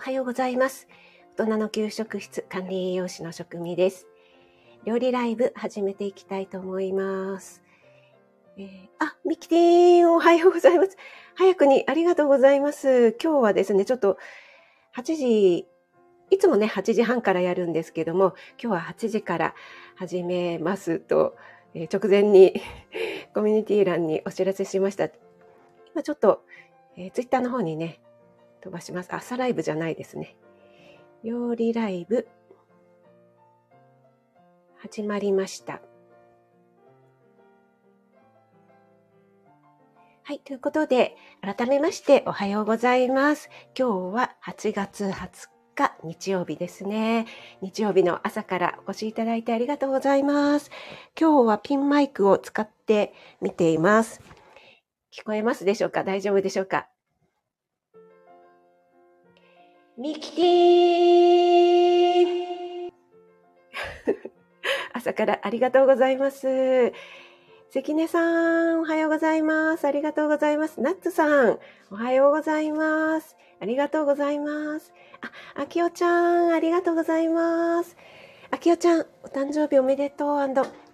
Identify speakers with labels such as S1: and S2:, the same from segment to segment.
S1: おはようございます。大人の給食室管理栄養士の職味です。料理ライブ始めていきたいと思います。えー、あ、ミキティーン、おはようございます。早くにありがとうございます。今日はですね、ちょっと8時、いつもね、8時半からやるんですけども、今日は8時から始めますと、えー、直前に コミュニティ欄にお知らせしました。今ちょっと、えー、ツイッターの方にね、飛ばします。朝ライブじゃないですね。料理ライブ、始まりました。はい。ということで、改めましておはようございます。今日は8月20日日曜日ですね。日曜日の朝からお越しいただいてありがとうございます。今日はピンマイクを使って見ています。聞こえますでしょうか？大丈夫でしょうか？ミキティ 朝からありがとうございます。関根さん、おはようございます。ありがとうございます。ナッツさん、おはようございます。ありがとうございます。あ、あきおちゃん、ありがとうございます。あきおちゃん、お誕生日おめでとう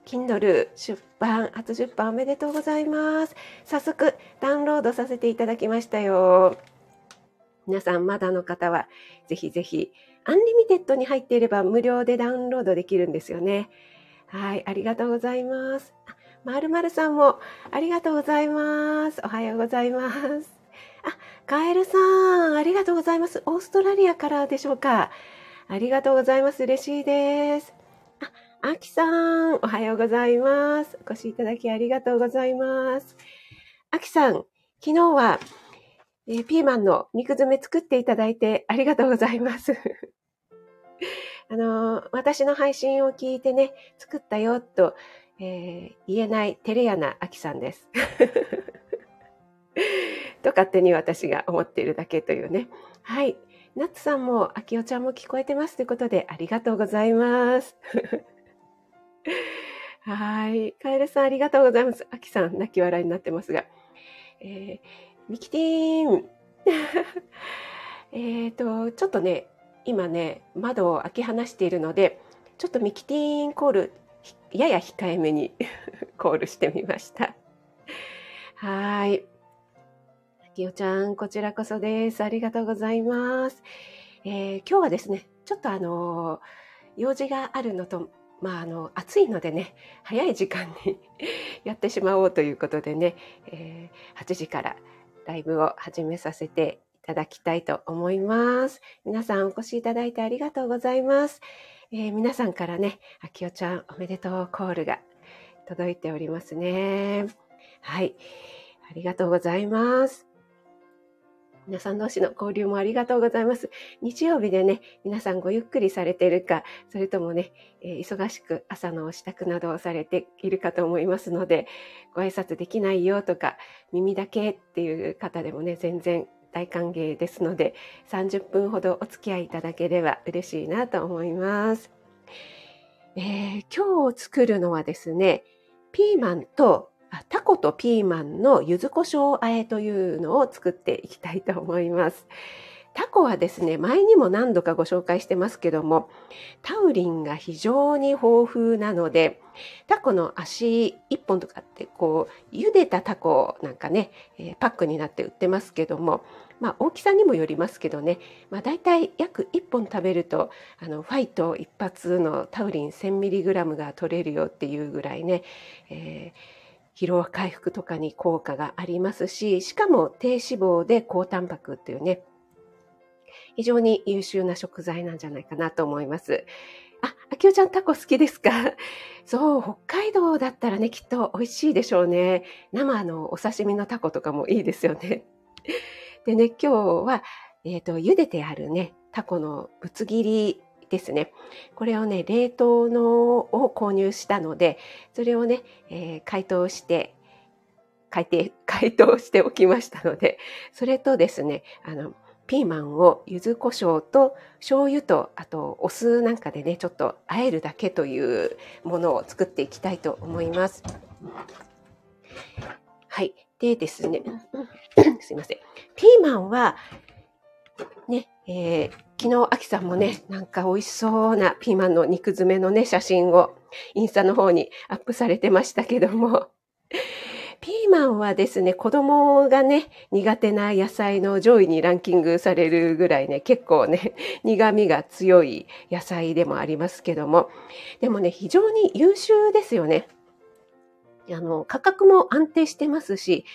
S1: &Kindle 出版、初出版おめでとうございます。早速、ダウンロードさせていただきましたよ。皆さんまだの方はぜひぜひアンリミテッドに入っていれば無料でダウンロードできるんですよね。はい、ありがとうございます。まるまるさんもありがとうございます。おはようございます。あ、カエルさん、ありがとうございます。オーストラリアからでしょうか。ありがとうございます。嬉しいです。あ、あきさん、おはようございます。お越しいただきありがとうございます。あきさん、昨日はえー、ピーマンの肉詰め作っていただいてありがとうございます。あのー、私の配信を聞いてね、作ったよと、えー、言えない照れ屋なあきさんです。と勝手に私が思っているだけというね。はい。ナッツさんも、あきおちゃんも聞こえてますということで、ありがとうございます。はい。カエルさん、ありがとうございます。あきさん、泣き笑いになってますが。えー、ミキティーン えっと、ちょっとね、今ね、窓を開け放しているので、ちょっとミキティーンコール、やや控えめに コールしてみました。はい。きおちゃん、こちらこそです。ありがとうございます。えー、今日はですね、ちょっとあの用事があるのと、まあ、あの、暑いのでね、早い時間に やってしまおうということでね、えー、8時からライブを始めさせていただきたいと思います。皆さんお越しいただいてありがとうございます。えー、皆さんからね、あきおちゃんおめでとうコールが届いておりますね。はい。ありがとうございます。皆さん同士の交流もありがとうございます。日曜日でね、皆さんごゆっくりされているか、それともね、えー、忙しく朝の支度などをされているかと思いますので、ご挨拶できないよとか、耳だけっていう方でもね、全然大歓迎ですので、30分ほどお付き合いいただければ嬉しいなと思います。えー、今日作るのはですね、ピーマンとタコとピーマンの柚子胡椒あえというのを作っていきたいと思います。タコはですね、前にも何度かご紹介してますけども、タウリンが非常に豊富なので、タコの足1本とかってこう、茹でたタコなんかね、えー、パックになって売ってますけども、まあ大きさにもよりますけどね、まあ大体約1本食べると、あの、ファイト一発のタウリン 1000mg が取れるよっていうぐらいね、えー疲労回復とかに効果がありますし、しかも低脂肪で高タンパクっていうね、非常に優秀な食材なんじゃないかなと思います。あ、あきおちゃんタコ好きですか？そう、北海道だったらね、きっと美味しいでしょうね。生のお刺身のタコとかもいいですよね。でね、今日は、えっ、ー、と、茹でてあるね、タコのぶつ切りですね。これをね、冷凍のを購入したので、それをね、えー、解凍して、解凍、解凍しておきましたので、それとですね、あの、ピーマンを柚子胡椒と醤油とあとお酢なんかでねちょっと和えるだけというものを作っていきたいと思います。はい。でですね、すいません。ピーマンはね、えー、昨日、アキさんもね、なんか美味しそうなピーマンの肉詰めのね、写真をインスタの方にアップされてましたけども、ピーマンはですね、子供がね、苦手な野菜の上位にランキングされるぐらいね、結構ね、苦味が強い野菜でもありますけども、でもね、非常に優秀ですよね。あの、価格も安定してますし、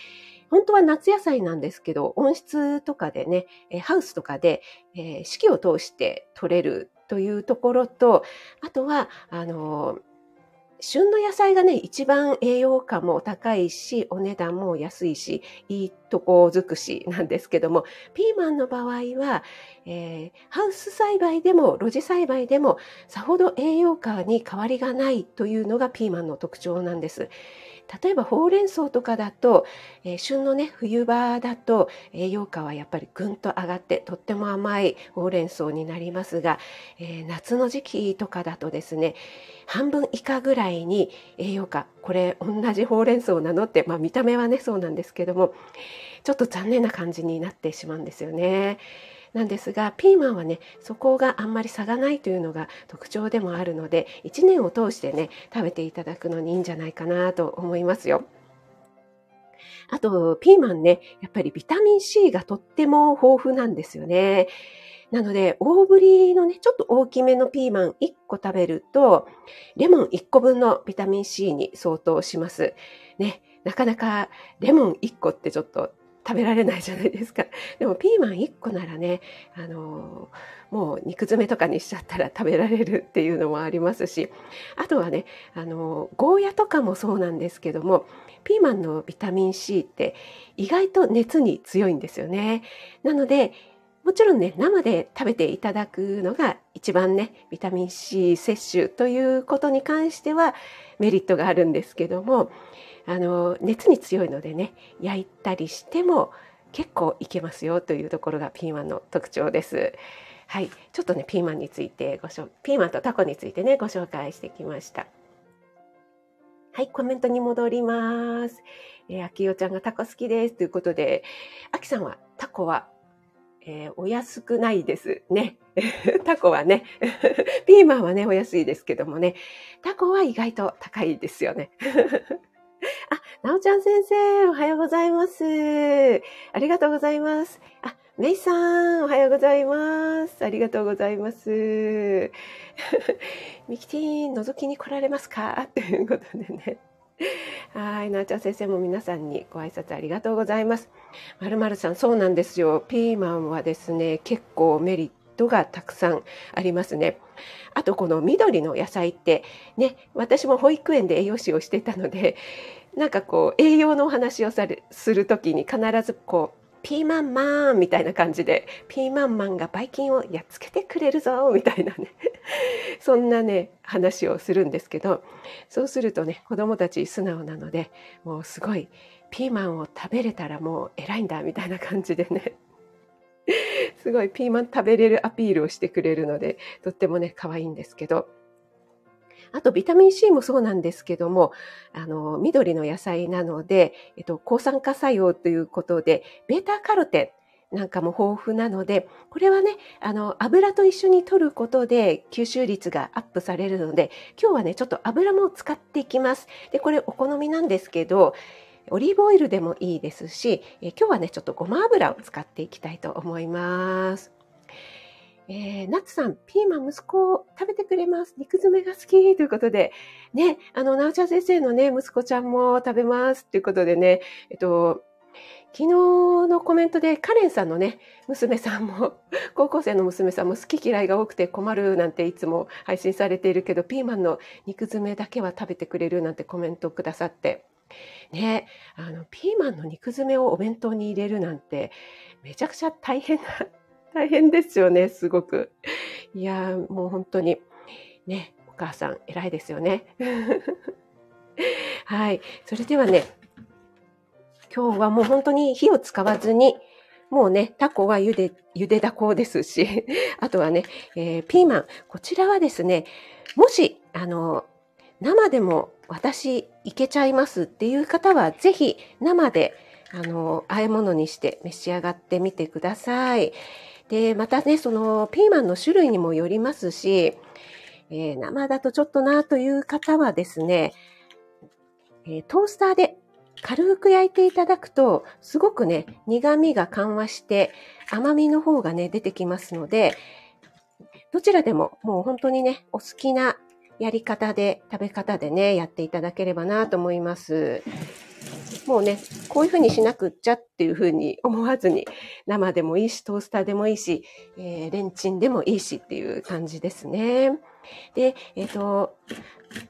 S1: 本当は夏野菜なんですけど、温室とかでね、ハウスとかで、えー、四季を通して取れるというところと、あとは、あの旬の野菜がね、一番栄養価も高いし、お値段も安いし、いいとこ尽くしなんですけども、ピーマンの場合は、えー、ハウス栽培でも露地栽培でもさほど栄養価に変わりがないというのがピーマンの特徴なんです。例えばほうれん草とかだと、えー、旬のね冬場だと栄養価はやっぱりぐんと上がってとっても甘いほうれん草になりますが、えー、夏の時期とかだとですね半分以下ぐらいに栄養価これ同じほうれん草なのって、まあ、見た目はねそうなんですけどもちょっと残念な感じになってしまうんですよね。なんですがピーマンはねそこがあんまり差がないというのが特徴でもあるので1年を通してね食べていただくのにいいんじゃないかなと思いますよ。あと、ピーマンね、やっぱりビタミン C がとっても豊富なんですよね。なので、大ぶりのね、ちょっと大きめのピーマン1個食べると、レモン1個分のビタミン C に相当します。ね、なかなかレモン1個ってちょっと食べられないじゃないですか。でもピーマン1個ならね、あのもう肉詰めとかにしちゃったら 食べられるっていうのもありますし、あとはね、あのゴーヤとかもそうなんですけども、ピーマンのビタミン C って意外と熱に強いんですよね。なので、もちろんね、生で食べていただくのが一番ね、ビタミン C 摂取ということに関してはメリットがあるんですけども、あの熱に強いのでね焼いたりしても結構いけますよというところがピーマンの特徴です。はい、ちょっとねピーマンについてご紹ピーマンとタコについてねご紹介してきました。はい、コメントに戻ります。えー、あきよちゃんがタコ好きですということで、あきさんはタコは、えー、お安くないですね。タコはね、ピーマンはねお安いですけどもね、タコは意外と高いですよね。あ、なおちゃん先生、おはようございます。ありがとうございます。あ、めいさん、おはようございます。ありがとうございます。ミキティ覗きに来られますか？ということでね。はい、なおちゃん先生も皆さんにご挨拶ありがとうございます。まるまるさん、そうなんですよ。ピーマンはですね、結構メリットがたくさんありますね。あとこの緑の野菜ってね私も保育園で栄養士をしてたのでなんかこう栄養のお話をされする時に必ずこうピーマンマンみたいな感じでピーマンマンがばい菌をやっつけてくれるぞみたいなね そんなね話をするんですけどそうするとね子どもたち素直なのでもうすごいピーマンを食べれたらもう偉いんだみたいな感じでねすごいピーマン食べれるアピールをしてくれるので、とってもね、可愛いんですけど。あと、ビタミン C もそうなんですけども、あの、緑の野菜なので、えっと、抗酸化作用ということで、ベータカロテンなんかも豊富なので、これはね、あの、油と一緒に摂ることで吸収率がアップされるので、今日はね、ちょっと油も使っていきます。で、これお好みなんですけど、オリーブオイルでもいいですし、え今日はね、ちょっとごま油を使っていきたいと思います。えー、ナッツさん、ピーマン息子食べてくれます。肉詰めが好きということで、ね、あの、なおちゃん先生のね、息子ちゃんも食べますということでね、えっと、昨日のコメントでカレンさんのね、娘さんも、高校生の娘さんも好き嫌いが多くて困るなんていつも配信されているけど、ピーマンの肉詰めだけは食べてくれるなんてコメントをくださって、ね、あの、ピーマンの肉詰めをお弁当に入れるなんて、めちゃくちゃ大変な、大変ですよね、すごく。いや、もう本当に、ね、お母さん偉いですよね。はい。それではね、今日はもう本当に火を使わずに、もうね、タコは茹で、茹でだこですし、あとはね、えー、ピーマン。こちらはですね、もし、あの、生でも私いけちゃいますっていう方はぜひ生であの和え物にして召し上がってみてください。で、またね、そのピーマンの種類にもよりますし、えー、生だとちょっとなという方はですね、え、トースターで軽く焼いていただくと、すごくね、苦味が緩和して甘みの方がね、出てきますので、どちらでももう本当にね、お好きなやり方で、食べ方でね、やっていただければなと思います。もうね、こういうふうにしなくっちゃっていうふうに思わずに、生でもいいし、トースターでもいいし、えー、レンチンでもいいしっていう感じですね。で、えっ、ー、と、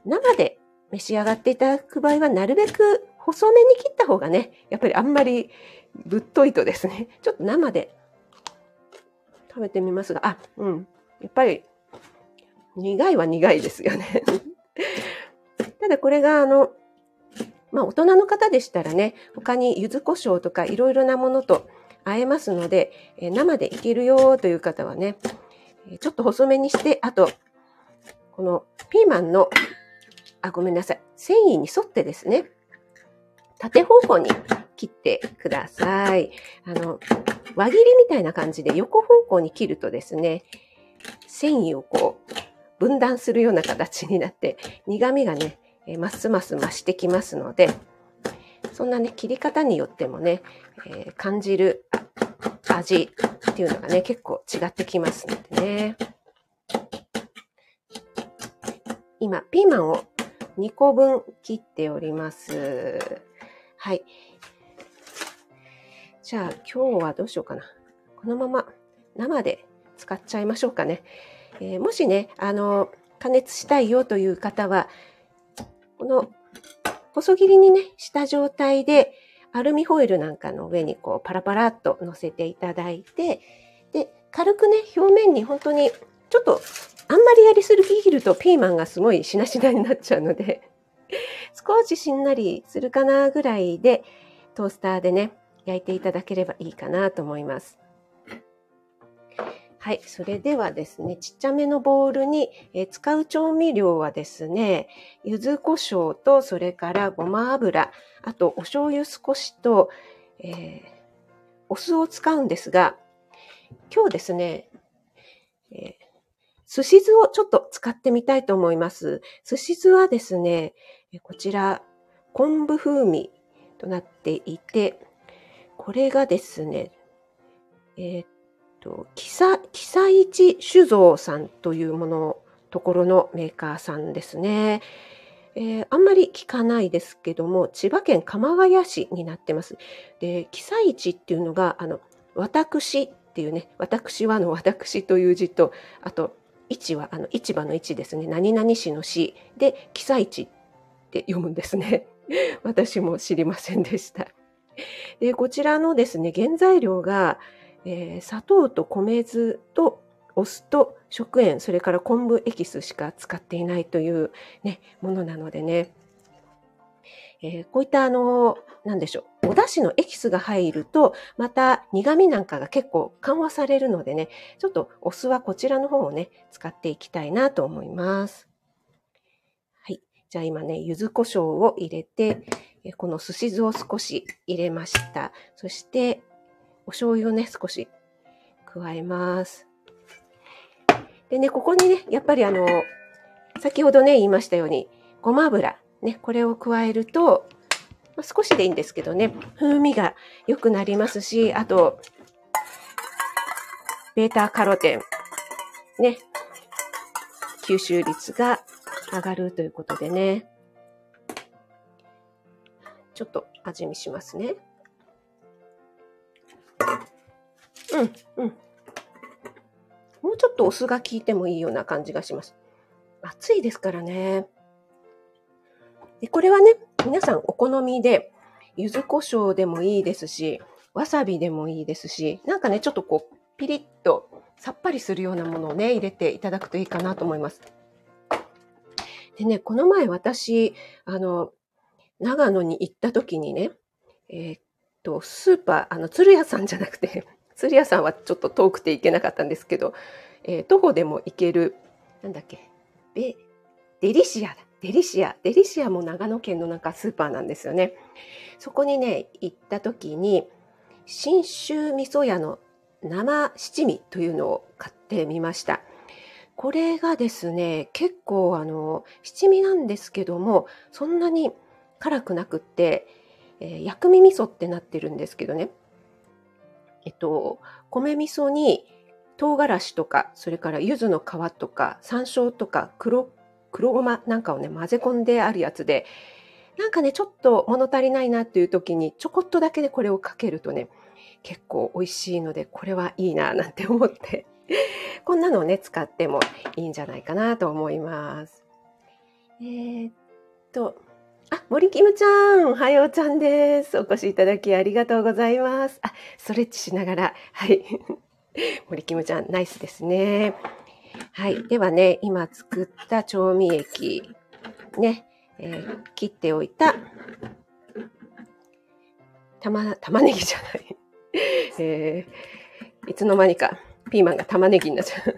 S1: 生で召し上がっていただく場合は、なるべく細めに切った方がね、やっぱりあんまりぶっといとですね、ちょっと生で食べてみますが、あ、うん、やっぱり苦いは苦いですよね。ただこれがあの、まあ大人の方でしたらね、他に柚子胡椒とかいろいろなものと和えますので、え生でいけるよという方はね、ちょっと細めにして、あと、このピーマンの、あ、ごめんなさい。繊維に沿ってですね、縦方向に切ってください。あの、輪切りみたいな感じで横方向に切るとですね、繊維をこう、分断するような形になって、苦味がね、えますます増してきますので、そんなね、切り方によってもね、えー、感じる味っていうのがね、結構違ってきますのでね。今、ピーマンを2個分切っております。はい。じゃあ今日はどうしようかな。このまま生で使っちゃいましょうかね。えー、もしね、あの、加熱したいよという方は、この細切りにね、した状態で、アルミホイルなんかの上にこうパラパラっと乗せていただいて、で、軽くね、表面に本当にちょっとあんまりやりすぎるとピーマンがすごいしなしなになっちゃうので、少ししんなりするかなぐらいでトースターでね、焼いていただければいいかなと思います。はい。それではですね、ちっちゃめのボウルに、えー、使う調味料はですね、柚子胡椒と、それからごま油、あとお醤油少しと、えー、お酢を使うんですが、今日ですね、えー、寿司酢をちょっと使ってみたいと思います。寿司酢はですね、こちら、昆布風味となっていて、これがですね、えー、と、キサ、キサイチ酒造さんというもの、ところのメーカーさんですね。えー、あんまり聞かないですけども、千葉県鎌ヶ谷市になってます。で、キサイチっていうのが、あの、私っていうね、私はの私という字と、あと、市は、あの、市場の市ですね、何々市の市で、キサイチって読むんですね。私も知りませんでした。で、こちらのですね、原材料が、えー、砂糖と米酢とお酢と食塩、それから昆布エキスしか使っていないという、ね、ものなのでね、えー、こういったあの、なんでしょう、お出汁のエキスが入ると、また苦味なんかが結構緩和されるのでね、ちょっとお酢はこちらの方をね、使っていきたいなと思います。はい。じゃあ今ね、柚子胡椒を入れて、この寿司酢を少し入れました。そして、お醤油をね、少し加えます。でね、ここにね、やっぱりあの、先ほどね、言いましたように、ごま油、ね、これを加えると、まあ、少しでいいんですけどね、風味が良くなりますし、あと、ベータカロテン、ね、吸収率が上がるということでね、ちょっと味見しますね。うん、もうちょっとお酢が効いてもいいような感じがします。暑いですからね。で、これはね、皆さんお好みで、柚子胡椒でもいいですし、わさびでもいいですし、なんかね、ちょっとこう、ピリッとさっぱりするようなものをね、入れていただくといいかなと思います。でね、この前私、あの、長野に行った時にね、えー、っと、スーパー、あの、鶴屋さんじゃなくて、鶴屋さんはちょっと遠くて行けなかったんですけど、えー、徒歩でも行ける、なんだっけ、デリシアだ。デリシア。デリシアも長野県のなんかスーパーなんですよね。そこにね、行った時に、信州味噌屋の生七味というのを買ってみました。これがですね、結構あの、七味なんですけども、そんなに辛くなくって、えー、薬味味噌ってなってるんですけどね。えっと、米味噌に唐辛子とか、それから柚子の皮とか、山椒とか、黒、黒ごまなんかをね、混ぜ込んであるやつで、なんかね、ちょっと物足りないなっていう時に、ちょこっとだけでこれをかけるとね、結構美味しいので、これはいいななんて思って、こんなのをね、使ってもいいんじゃないかなと思います。えー、っと、あ、森キムちゃん、おはようちゃんです。お越しいただきありがとうございます。あ、ストレッチしながら、はい。森キムちゃん、ナイスですね。はい。ではね、今作った調味液、ね、えー、切っておいた、玉、玉ねぎじゃない。えー、いつの間にかピーマンが玉ねぎになっちゃう。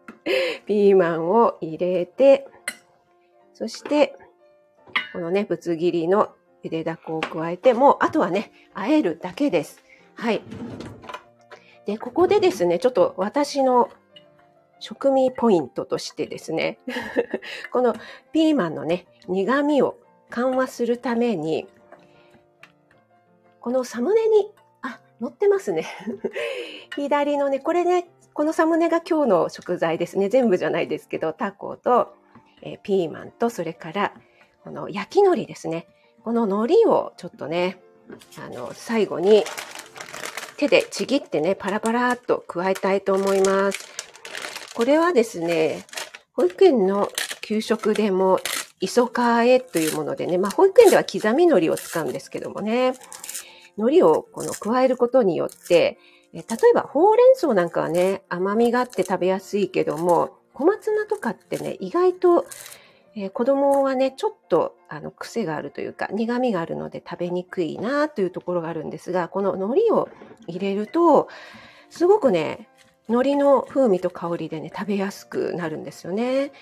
S1: ピーマンを入れて、そして、このね、ぶつ切りのゆでだこを加えて、もう、あとはね、和えるだけです。はい。で、ここでですね、ちょっと私の食味ポイントとしてですね、このピーマンのね、苦味を緩和するために、このサムネに、あ、載ってますね。左のね、これね、このサムネが今日の食材ですね。全部じゃないですけど、タコと、えー、ピーマンと、それから、この焼き海苔ですね。この海苔をちょっとね、あの、最後に手でちぎってね、パラパラっと加えたいと思います。これはですね、保育園の給食でも、磯かえというものでね、まあ保育園では刻み海苔を使うんですけどもね、海苔をこの加えることによって、例えばほうれん草なんかはね、甘みがあって食べやすいけども、小松菜とかってね、意外とえー、子供はね、ちょっとあの癖があるというか、苦味があるので食べにくいなというところがあるんですが、この海苔を入れると、すごくね、海苔の風味と香りでね、食べやすくなるんですよね。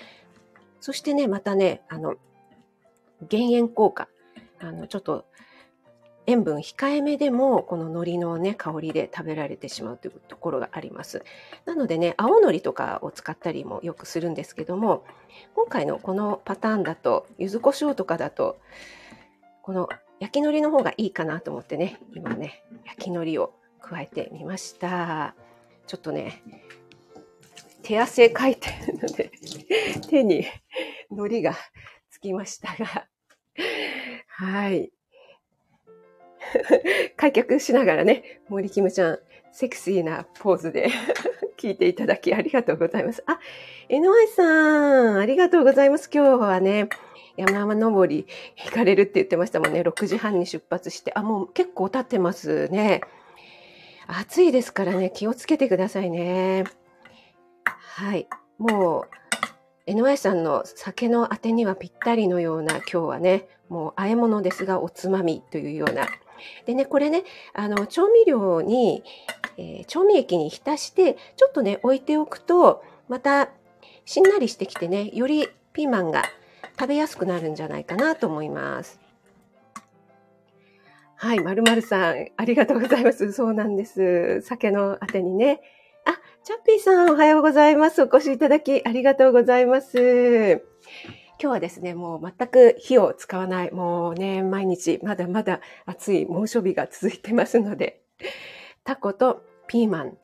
S1: そしてね、またね、あの、減塩効果。あの、ちょっと塩分控えめでも、この海苔のね、香りで食べられてしまうというところがあります。なのでね、青海苔とかを使ったりもよくするんですけども、今回のこのパターンだと、柚子胡椒とかだと、この焼き海苔の方がいいかなと思ってね、今ね、焼き海苔を加えてみました。ちょっとね、手汗かいてるので、手に海苔がつきましたが、はい。開脚しながらね、森キムちゃん、セクシーなポーズで 聞いていただきありがとうございます。あ、NY さん、ありがとうございます。今日はね、山登り行かれるって言ってましたもんね。6時半に出発して。あ、もう結構経ってますね。暑いですからね、気をつけてくださいね。はい。もう、NY さんの酒のあてにはぴったりのような今日はね、もう和え物ですがおつまみというようなでね、これね、あの、調味料に、えー、調味液に浸して、ちょっとね、置いておくと、また、しんなりしてきてね、よりピーマンが食べやすくなるんじゃないかなと思います。はい、まるまるさん、ありがとうございます。そうなんです。酒のあてにね。あ、チャッピーさん、おはようございます。お越しいただきありがとうございます。今日はですね、もう全く火を使わない、もうね、毎日まだまだ暑い猛暑日が続いてますので、タコとピーマン、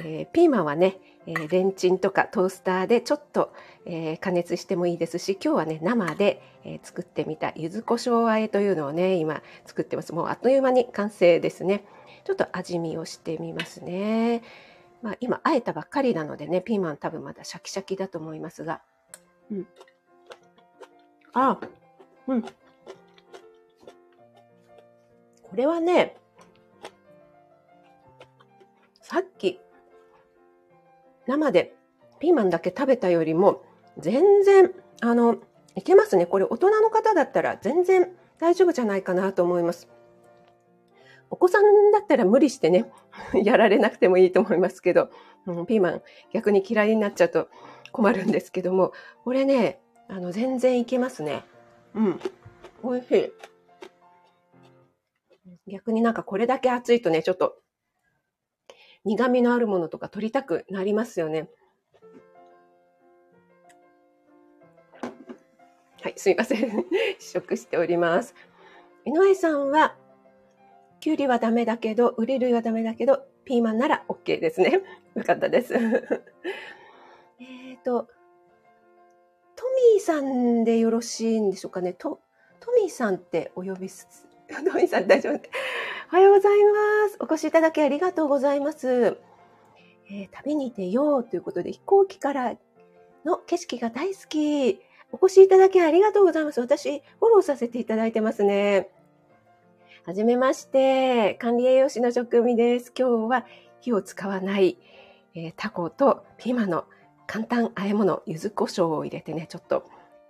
S1: えー、ピーマンはね、えー、レンチンとかトースターでちょっと、えー、加熱してもいいですし、今日はね、生で、え作ってみた柚子胡椒和えというのをね、今作ってます。もうあっという間に完成ですね。ちょっと味見をしてみますね。まあ、今、あえたばっかりなのでね、ピーマン多分まだシャキシャキだと思いますが、うん。あ、うん。これはね、さっき生でピーマンだけ食べたよりも全然あのいけますね。これ大人の方だったら全然大丈夫じゃないかなと思います。お子さんだったら無理してね、やられなくてもいいと思いますけど、うん、ピーマン逆に嫌いになっちゃうと困るんですけども、これね、あの、全然いけますね。うん。美味しい。逆になんかこれだけ暑いとね、ちょっと、苦味のあるものとか取りたくなりますよね。はい、すいません。試食しております。井上さんは、きゅうりはダメだけど、売れ類はダメだけど、ピーマンなら OK ですね。よかったです。えっと、トミーさんでよろしいんでしょうかね？トトミーさんってお呼びす、トミーさん大丈夫？おはようございます。お越しいただきありがとうございます。えー、旅に出ようということで、飛行機からの景色が大好き。お越しいただきありがとうございます。私、フォローさせていただいてますね。はじめまして。管理栄養士の職味です。今日は火を使わない、えー、タコとピーマンの簡単和え物、柚子胡椒を入れてね、ちょっと、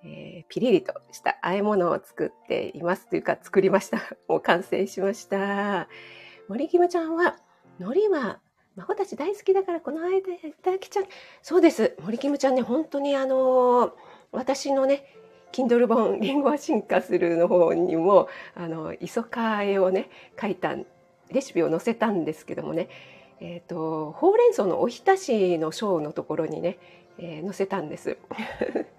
S1: えー、ピリリとした和え物を作っていますというか作りました。もう完成しました。森キムちゃんは、海苔は孫たち大好きだからこの間いただきちゃう。そうです。森キムちゃんね、本当にあのー、私のね、Kindle 本「リンゴは進化する」の方にもあの磯かえをね書いたレシピを載せたんですけどもねえーと、ほうれん草のおひたしの章のところにね、えー、載せたんです。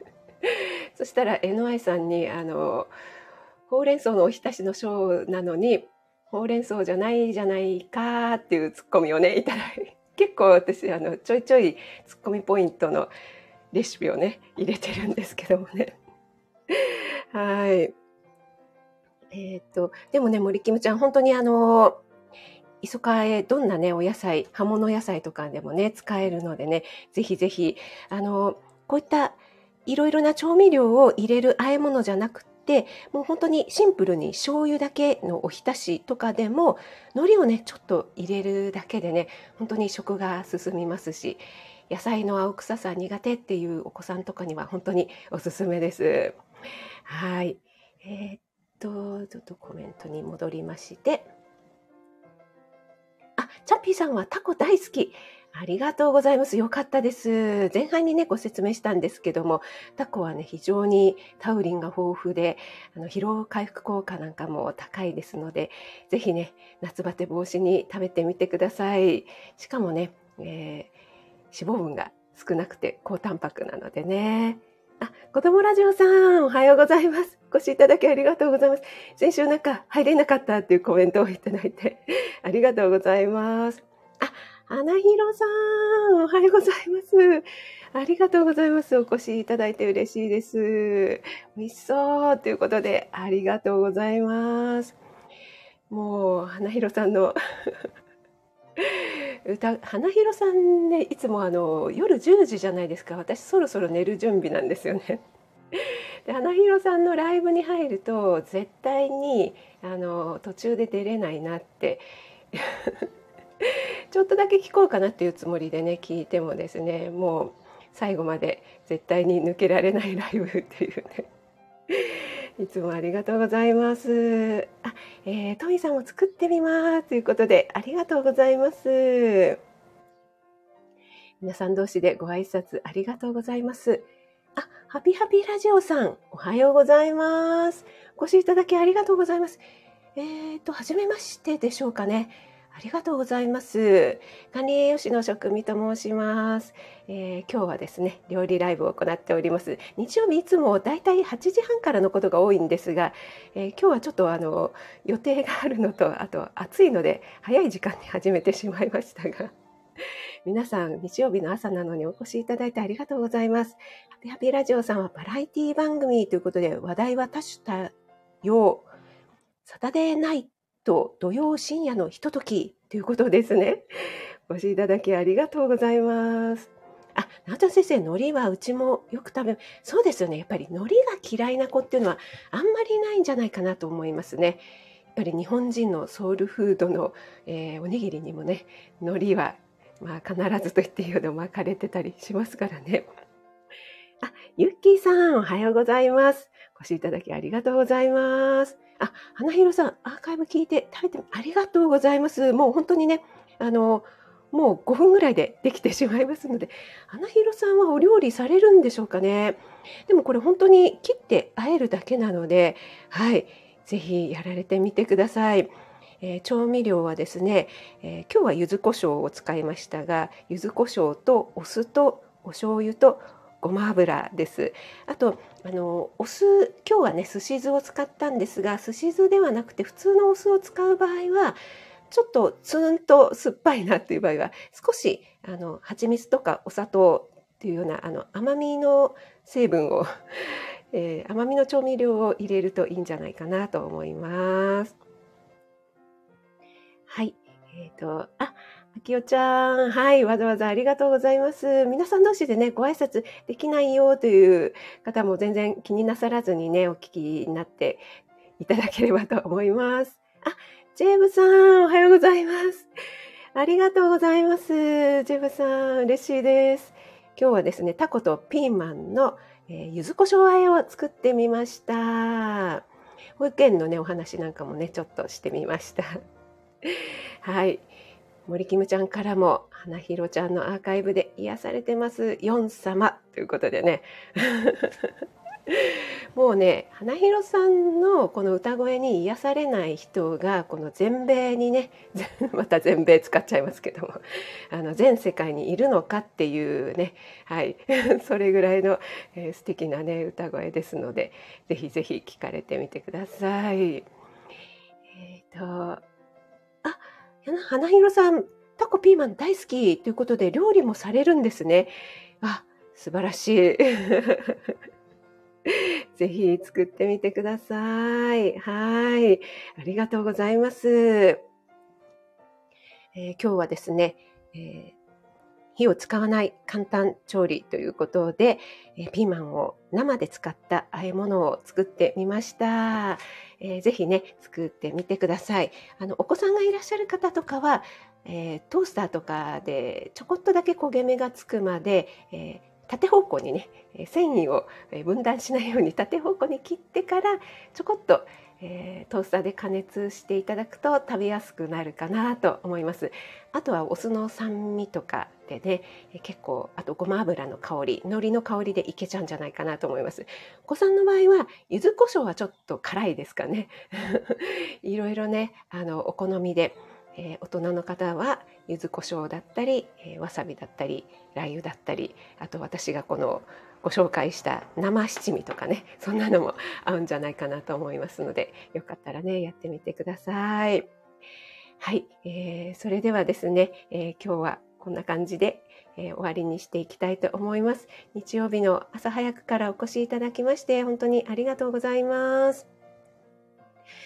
S1: そしたら NY さんにあのほうれん草のおひたしの章なのにほうれん草じゃないじゃないかっていうツッコミをねいただいて結構私あのちょいちょいツッコミポイントのレシピをね入れてるんですけどもね。はい。えっ、ー、とでもね森キムちゃん本当にあの磯かえ、どんなね、お野菜、葉物野菜とかでもね、使えるのでね、ぜひぜひ、あの、こういったいろいろな調味料を入れる和え物じゃなくて、もう本当にシンプルに醤油だけのおひたしとかでも、海苔をね、ちょっと入れるだけでね、本当に食が進みますし、野菜の青臭さ苦手っていうお子さんとかには本当におすすめです。はい。えー、っと、ちょっとコメントに戻りまして、チャッピーさんはタコ大好き。ありがとうございます。よかったです。前半にね、ご説明したんですけども、タコはね、非常にタウリンが豊富で、あの疲労回復効果なんかも高いですので、ぜひね、夏バテ防止に食べてみてください。しかもね、えー、脂肪分が少なくて高タンパクなのでね。あ、子供ラジオさん、おはようございます。お越しいただきありがとうございます。先週なんか入れなかったっていうコメントをいただいて、ありがとうございます。あ、花広さん、おはようございます。ありがとうございます。お越しいただいて嬉しいです。美味しそうということで、ありがとうございます。もう、花広さんの 歌花広さんねいつもあの夜10時じゃないですか。私そろそろ寝る準備なんですよね。で花広さんのライブに入ると絶対にあの途中で出れないなって。ちょっとだけ聞こうかなっていうつもりでね聞いてもですねもう最後まで絶対に抜けられないライブっていうね。いつもありがとうございます。あ、えー、トミさんも作ってみますということでありがとうございます。皆さん同士でご挨拶ありがとうございます。あ、ハピハピラジオさん、おはようございます。お越しいただきありがとうございます。えっ、ー、と、はじめましてでしょうかね。ありがとうございます。管理栄養士の職味と申します、えー、今日はですね、料理ライブを行っております。日曜日いつもだいたい8時半からのことが多いんですが、えー、今日はちょっとあの予定があるのと、あと暑いので早い時間に始めてしまいましたが。皆さん、日曜日の朝なのにお越しいただいてありがとうございます。ハピハピラジオさんはバラエティ番組ということで話題は多種多様。サタデーナイと土曜深夜のひとときということですね。お越しいただきありがとうございます。あ、な田先生、海苔はうちもよく食べ、そうですよね。やっぱり海苔が嫌いな子っていうのはあんまりないんじゃないかなと思いますね。やっぱり日本人のソウルフードの、えー、おにぎりにもね、海苔は、まあ、必ずと言っていいほど巻かれてたりしますからね。あ、ゆっきーさん、おはようございます。お越しいただきありがとうございます。あ、花広さん、アーカイブ聞いて食べてありがとうございます。もう本当にね、あの、もう5分ぐらいでできてしまいますので、花広さんはお料理されるんでしょうかね。でもこれ本当に切ってあえるだけなので、はい、ぜひやられてみてください。えー、調味料はですね、えー、今日は柚子胡椒を使いましたが柚子胡椒とお酢とお醤油とごま油です。あとあのお酢今日はねすし酢を使ったんですがすし酢ではなくて普通のお酢を使う場合はちょっとツーンと酸っぱいなっていう場合は少しあの蜂蜜とかお砂糖っていうようなあの甘みの成分を、えー、甘みの調味料を入れるといいんじゃないかなと思います。はい。えっ、ー、と、あ、あきおちゃん、はい、わざわざありがとうございます。皆さん同士でね、ご挨拶できないよという方も全然気になさらずにね、お聞きになっていただければと思います。あ、ジェームさん、おはようございます。ありがとうございます。ジェームさん、嬉しいです。今日はですね、タコとピーマンの、えー、柚子胡椒和えを作ってみました。保育園のね、お話なんかもね、ちょっとしてみました。はい。森キムちゃんからも、花ひろちゃんのアーカイブで癒されてます、ヨン様ということでね。もうね花広さんのこの歌声に癒されない人がこの全米にね また全米使っちゃいますけどもあの全世界にいるのかっていうねはい それぐらいの、えー、素敵なね歌声ですのでぜひぜひ聞かれてみてください。えっ、ー、と花広さんタコピーマン大好きということで料理もされるんですね。あ素晴らしい。ぜひ作ってみてください。はい。ありがとうございます。えー、今日はですね、えー火を使わない簡単調理ということで、えピーマンを生で使った和え物を作ってみました。えー、ぜひね、作ってみてください。あの、お子さんがいらっしゃる方とかは、えー、トースターとかでちょこっとだけ焦げ目がつくまで、えー縦方向にね繊維を分断しないように縦方向に切ってからちょこっと、えー、トースターで加熱していただくと食べやすくなるかなと思います。あとはお酢の酸味とかでね結構あとごま油の香り海苔の香りでいけちゃうんじゃないかなと思います。お子さんの場合は柚子胡椒はちょっと辛いですかね。いろいろねあのお好みでえー、大人の方は柚子胡椒だったり、えー、わさびだったりラー油だったりあと私がこのご紹介した生七味とかねそんなのも合うんじゃないかなと思いますのでよかったらねやってみてください。はい、えー、それではですね、えー、今日はこんな感じで、えー、終わりにしていきたいと思います。日曜日の朝早くからお越しいただきまして本当にありがとうございます。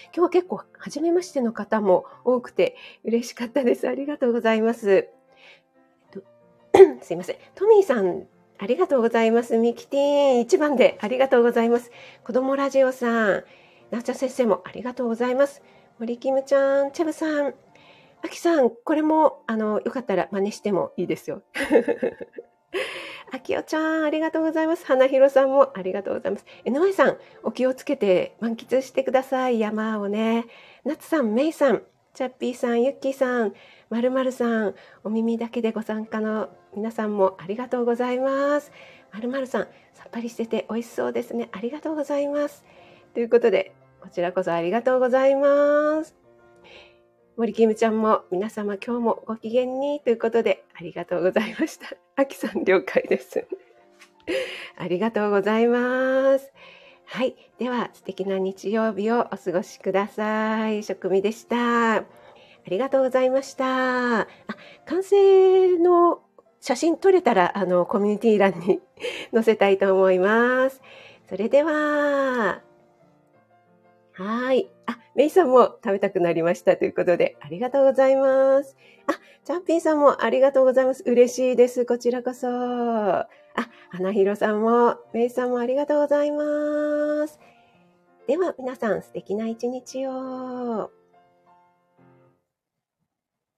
S1: 今日は結構初めましての方も多くて嬉しかったです。ありがとうございます。すいません。トミーさん、ありがとうございます。ミキティーン一番でありがとうございます。子供ラジオさん、なっちゃ先生もありがとうございます。森キムちゃん、チェブさん、アキさん、これも、あの、よかったら真似してもいいですよ。あきおちゃん、ありがとうございます。花ひろさんもありがとうございます。えのえさん、お気をつけて満喫してください。山をね。なつさん、めいさん、チャッピーさん、ゆっきーさん、まるまるさん、お耳だけでご参加の皆さんもありがとうございます。まるまるさん、さっぱりしてて美味しそうですね。ありがとうございます。ということで、こちらこそありがとうございます。森キムちゃんも皆様今日もご機嫌にということでありがとうございました。あきさん了解です。ありがとうございます。はい。では素敵な日曜日をお過ごしください。食味でした。ありがとうございました。あ、完成の写真撮れたら、あの、コミュニティ欄に載せたいと思います。それでは、はい。メイさんも食べたくなりましたということで、ありがとうございます。あ、チャンピンさんもありがとうございます。嬉しいです。こちらこそ。あ、花広さんも、メイさんもありがとうございます。では、皆さん素敵な一日を。